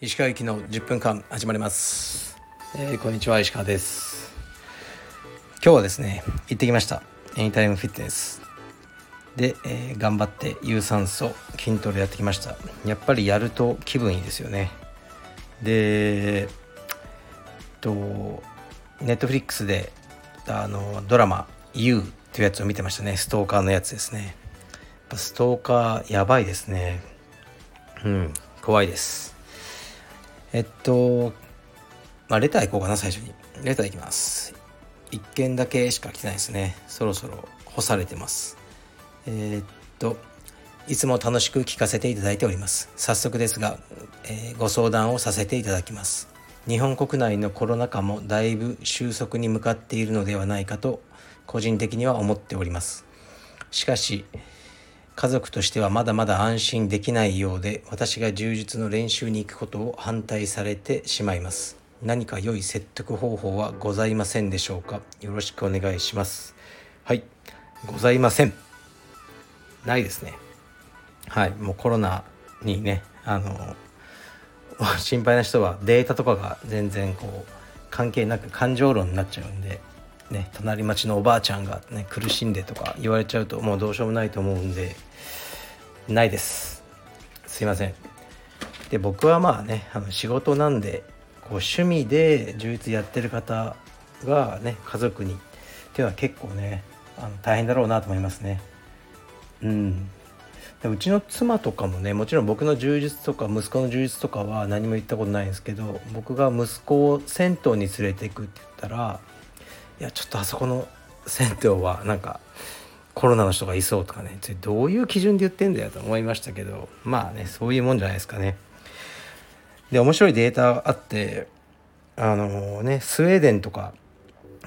石川行きの10分間始まります、えー、こんにちは石川です。今日はですね行ってきました。エニタイムフィットネスで、えー、頑張って有酸素筋トレやってきました。やっぱりやると気分いいですよね。でとネットフリックスであのドラマ「You」というやつを見てましたねストーカーのやつですねストーカーやばいですねうん怖いですえっと、まあ、レター行こうかな、最初に。レター行きます。1件だけしか来てないですね。そろそろ干されてます。えー、っと、いつも楽しく聞かせていただいております。早速ですが、えー、ご相談をさせていただきます。日本国内のコロナ禍もだいぶ収束に向かっているのではないかと個人的には思っております。しかし、家族としてはまだまだ安心できないようで私が柔術の練習に行くことを反対されてしまいます。何か良い説得方法はございませんでしょうか？よろしくお願いします。はい。ございません。ないですね。はい。もうコロナにねあの 心配な人はデータとかが全然こう関係なく感情論になっちゃうんでね隣町のおばあちゃんがね苦しんでとか言われちゃうともうどうしようもないと思うんでないです。すいません。で僕はまあねあの仕事なんでこう趣味で充実やってる方がね家族にっていうのは結構ねあの大変だろうなと思いますね。うん。でうちの妻とかもねもちろん僕の充実とか息子の充実とかは何も言ったことないんですけど僕が息子を銭湯に連れていくって言ったらいやちょっとあそこの銭湯はなんかコロナの人がいそうとかねどういう基準で言ってんだよと思いましたけどまあねそういうもんじゃないですかね。で面白いデータがあってあのねスウェーデンとか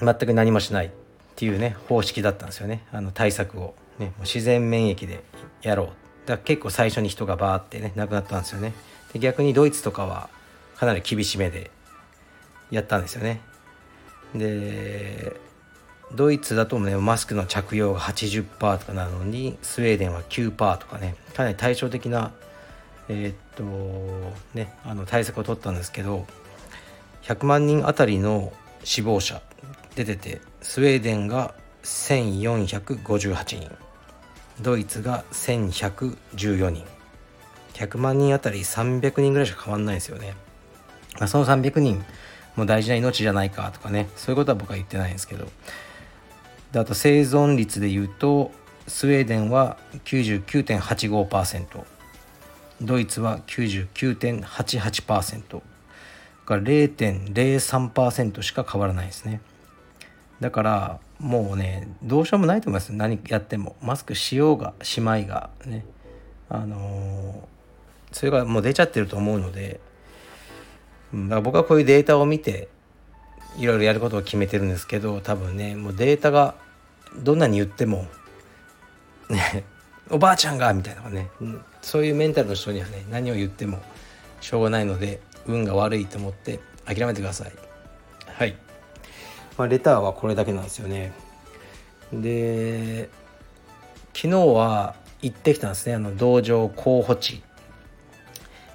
全く何もしないっていうね方式だったんですよね。あの対策を、ね、もう自然免疫でやろう。だ結構最初に人がバーってね亡くなったんですよね。で逆にドイツとかはかなり厳しめでやったんですよね。でドイツだとねマスクの着用が80%とかなのにスウェーデンは9%とかねかなり対照的なえー、っとねあの対策を取ったんですけど100万人あたりの死亡者出ててスウェーデンが1458人ドイツが1114人。100万人あたり300人ぐらいしか変わんないですよね、まあ、その300人もう大事な命じゃないかとかね。そういうことは僕は言ってないんですけど。であと生存率で言うとスウェーデンは99.85%ドイツは99.88%が0.03%しか変わらないですね。だからもうねどうしようもないと思います。何やっても。マスクしようがしまいがね。あのー、それがもう出ちゃってると思うのでだから僕はこういうデータを見ていろいろやることを決めてるんですけど多分ねもうデータがどんなに言ってもねおばあちゃんがみたいなねそういうメンタルの人にはね何を言ってもしょうがないので運が悪いと思って諦めてください。はい、まあ、レターはこれだけなんですよね。で昨日は行ってきたんですね。あの道場候補地。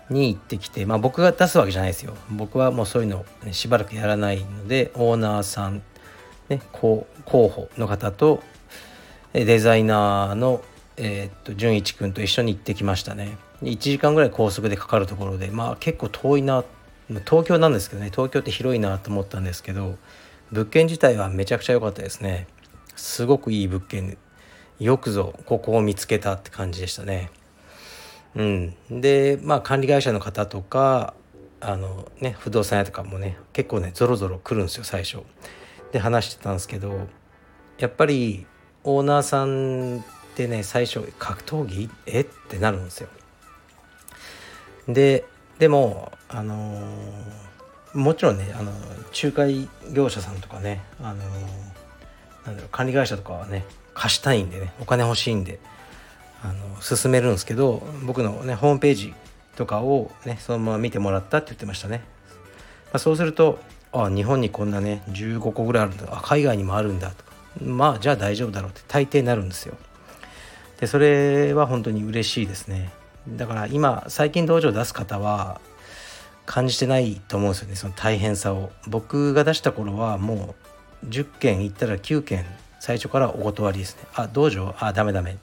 に行ってきて、まあ、僕が出すわけじゃないですよ。僕はもうそういうの、ね、しばらくやらないのでオーナーさん、ね、候補の方とデザイナーの、えー、っと純一君と一緒に行ってきましたね。1時間ぐらい高速でかかるところでまあ結構遠いな東京なんですけどね東京って広いなと思ったんですけど物件自体はめちゃくちゃ良かったですね。すごくいい物件よくぞここを見つけたって感じでしたね。うん、でまあ管理会社の方とかあのね不動産屋とかもね結構ねぞろぞろ来るんですよ最初。で話してたんですけどやっぱりオーナーさんってね最初格闘技？え？ってなるんですよ。ででもあのー、もちろんねあの仲介業者さんとかねあのー、なんだろう管理会社とかはね貸したいんでねお金欲しいんであの進めるんですけど僕のねホームページとかをねそのまま見てもらったって言ってましたね、まあ、そうするとあ日本にこんなね15個ぐらいあるんだ。あ海外にもあるんだとか。まあじゃあ大丈夫だろうって大抵なるんですよ。でそれは本当に嬉しいですね。だから今最近道場を出す方は感じてないと思うんですよね。その大変さを。僕が出した頃はもう10件行ったら9件最初からお断りですね。あ道場あダメダメ。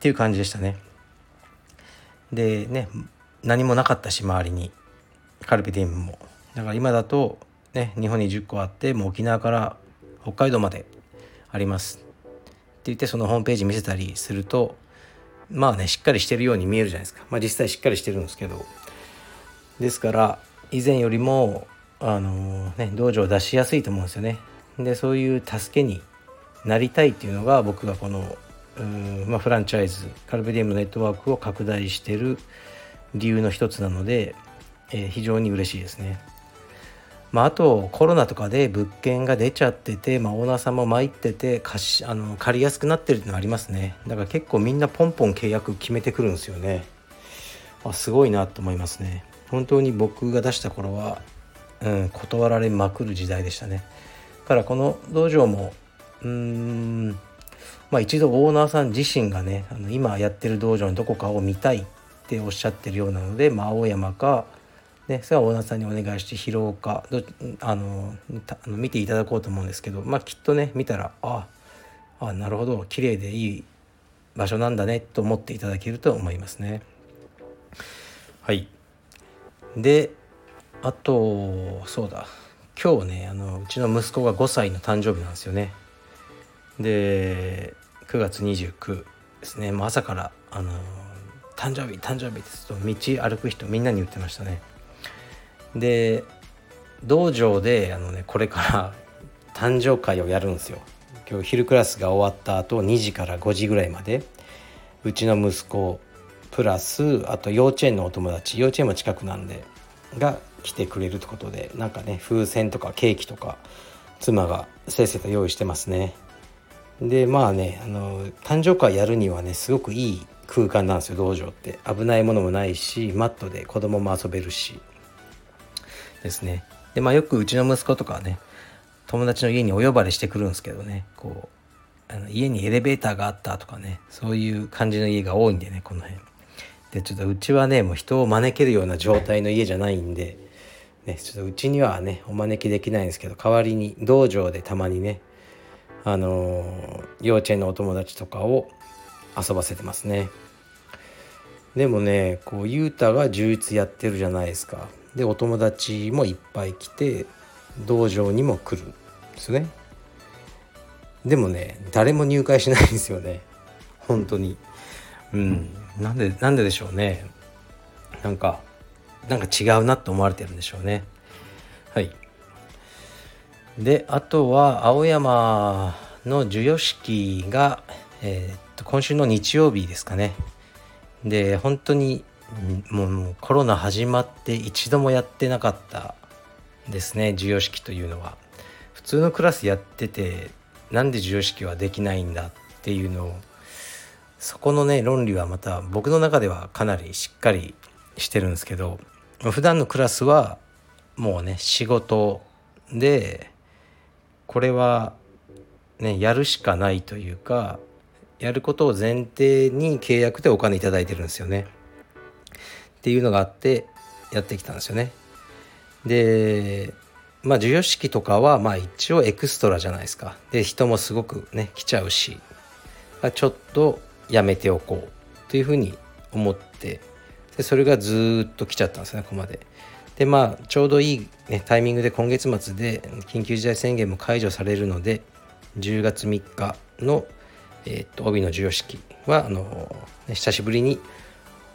っていう感じでしたね。でね何もなかったし周りに。カルピディウムも。だから今だとね日本に10個あってもう沖縄から北海道まであります。って言ってそのホームページ見せたりするとまあねしっかりしてるように見えるじゃないですか。まあ実際しっかりしてるんですけど。ですから以前よりもあのね道場を出しやすいと思うんですよね。でそういう助けになりたいっていうのが僕がこのまあ、フランチャイズカルベディウムのネットワークを拡大してる理由の一つなので、えー、非常に嬉しいですね。まあ、あとコロナとかで物件が出ちゃってて、まあ、オーナーさんも参ってて貸しあの借りやすくなってるっていうのありますね。だから結構みんなポンポン契約決めてくるんですよね。あすごいなと思いますね。本当に僕が出した頃は、うん、断られまくる時代でしたね。だからこの道場もうーんまあ、一度オーナーさん自身がねあの今やってる道場のどこかを見たいっておっしゃってるようなので、まあ、青山か、ね、それはオーナーさんにお願いして広岡どあのあの見ていただこうと思うんですけど、まあ、きっとね見たらああなるほど綺麗でいい場所なんだねと思っていただけると思いますね。はいであとそうだ今日ねあのうちの息子が5歳の誕生日なんですよね。で9月29ですね。もう朝からあの誕生日誕生日ですと道歩く人みんなに言ってましたね。で道場であのねこれから 誕生会をやるんですよ。今日昼クラスが終わった後2時から5時ぐらいまでうちの息子プラスあと幼稚園のお友達幼稚園も近くなんでが来てくれるってことでなんかね風船とかケーキとか妻がせっせと用意してますね。でまあねあの誕生会やるにはねすごくいい空間なんですよ道場って。危ないものもないしマットで子供も遊べるし。ですね。でまあよくうちの息子とかね友達の家にお呼ばれしてくるんですけどね。こうあの家にエレベーターがあったとかねそういう感じの家が多いんでねこの辺。でちょっとうちはねもう人を招けるような状態の家じゃないんで、ね、ちょっとうちにはねお招きできないんですけど代わりに道場でたまにねあの幼稚園のお友達とかを遊ばせてますね。でもねこうゆうたが充実やってるじゃないですか。でお友達もいっぱい来て道場にも来るんですね。でもね誰も入会しないんですよね。本当に。うん。なんでなんででしょうね。なんかなんか違うなと思われてるんでしょうね。はい。であとは青山の授与式が、えー、っと今週の日曜日ですかね。で本当にもうコロナ始まって一度もやってなかったですね授与式というのは。普通のクラスやっててなんで授与式はできないんだっていうのをそこのね論理はまた僕の中ではかなりしっかりしてるんですけど普段のクラスはもうね仕事でこれはねやるしかないというかやることを前提に契約でお金頂いてるんですよね。っていうのがあってやってきたんですよね。でまあ授与式とかはまあ一応エクストラじゃないですか。で人もすごくね来ちゃうしちょっとやめておこうというふうに思ってでそれがずっと来ちゃったんですねここまで。でまあちょうどいい、ね、タイミングで今月末で緊急事態宣言も解除されるので10月3日の、えー、っと帯の授与式はあの、ね、久しぶりに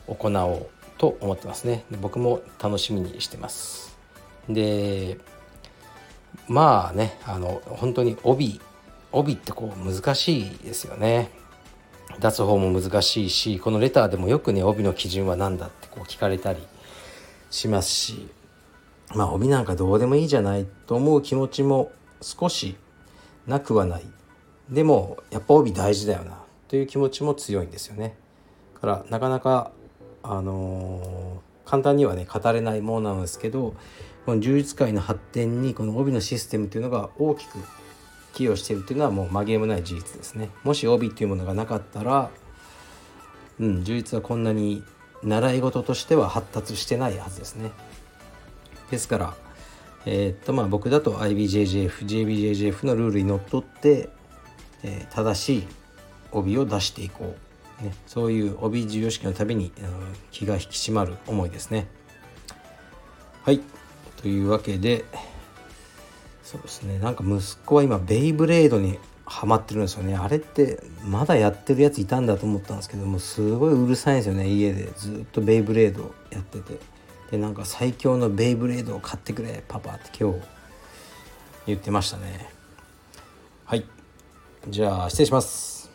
行おうと思ってますね。僕も楽しみにしてます。でまあねあの本当に帯帯ってこう難しいですよね。出す方も難しいしこのレターでもよくね帯の基準は何だってこう聞かれたりしますし。まあ帯なんかどうでもいいじゃないと思う気持ちも少しなくはないでもやっぱ帯大事だよなという気持ちも強いんですよね。からなかなかあのー、簡単にはね語れないものなんですけどこの柔術界の発展にこの帯のシステムっていうのが大きく寄与しているっていうのはもう紛れもない事実ですね。もし帯っていうものがなかったらうん充実はこんなに習い事としては発達してないはずですねですからえー、っとまあ僕だと IBJJF、JBJJF のルールにのっとって、えー、正しい帯を出していこう、ね、そういう帯授与式のたびに、気が引き締まる思いですね。はい。というわけでそうですね。なんか息子は今ベイブレードにハマってるんですよね。あれってまだやってるやついたんだと思ったんですけどもすごいうるさいんですよね。家でずっとベイブレードやってて。でなんか最強のベイブレードを買ってくれパパって今日言ってましたね。はい。じゃあ失礼します。